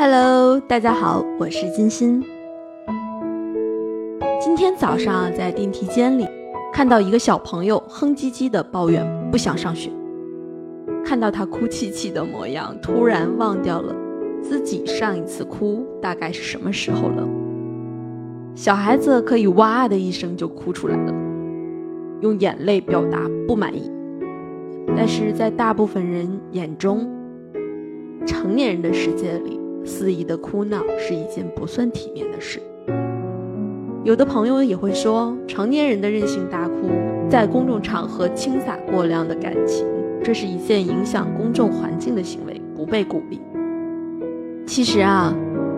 Hello，大家好，我是金鑫。今天早上在电梯间里，看到一个小朋友哼唧唧的抱怨不想上学。看到他哭泣泣的模样，突然忘掉了自己上一次哭大概是什么时候了。小孩子可以哇的一声就哭出来了，用眼泪表达不满意。但是在大部分人眼中，成年人的世界里，肆意的哭闹是一件不算体面的事。有的朋友也会说，成年人的任性大哭，在公众场合倾洒过量的感情，这是一件影响公众环境的行为，不被鼓励。其实啊，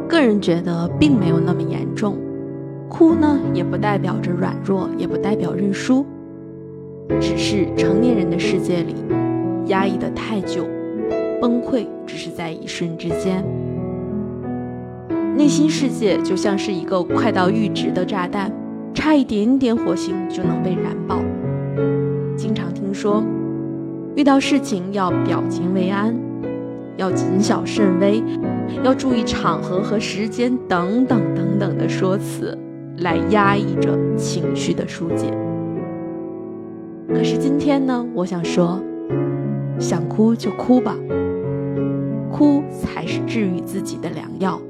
个人觉得并没有那么严重，哭呢也不代表着软弱，也不代表认输。只是成年人的世界里，压抑的太久，崩溃只是在一瞬之间。内心世界就像是一个快到阈值的炸弹，差一点点火星就能被燃爆。经常听说，遇到事情要表情为安，要谨小慎微，要注意场合和时间等等等等的说辞，来压抑着情绪的疏解。可是今天呢，我想说，想哭就哭吧，哭才是治愈自己的良药。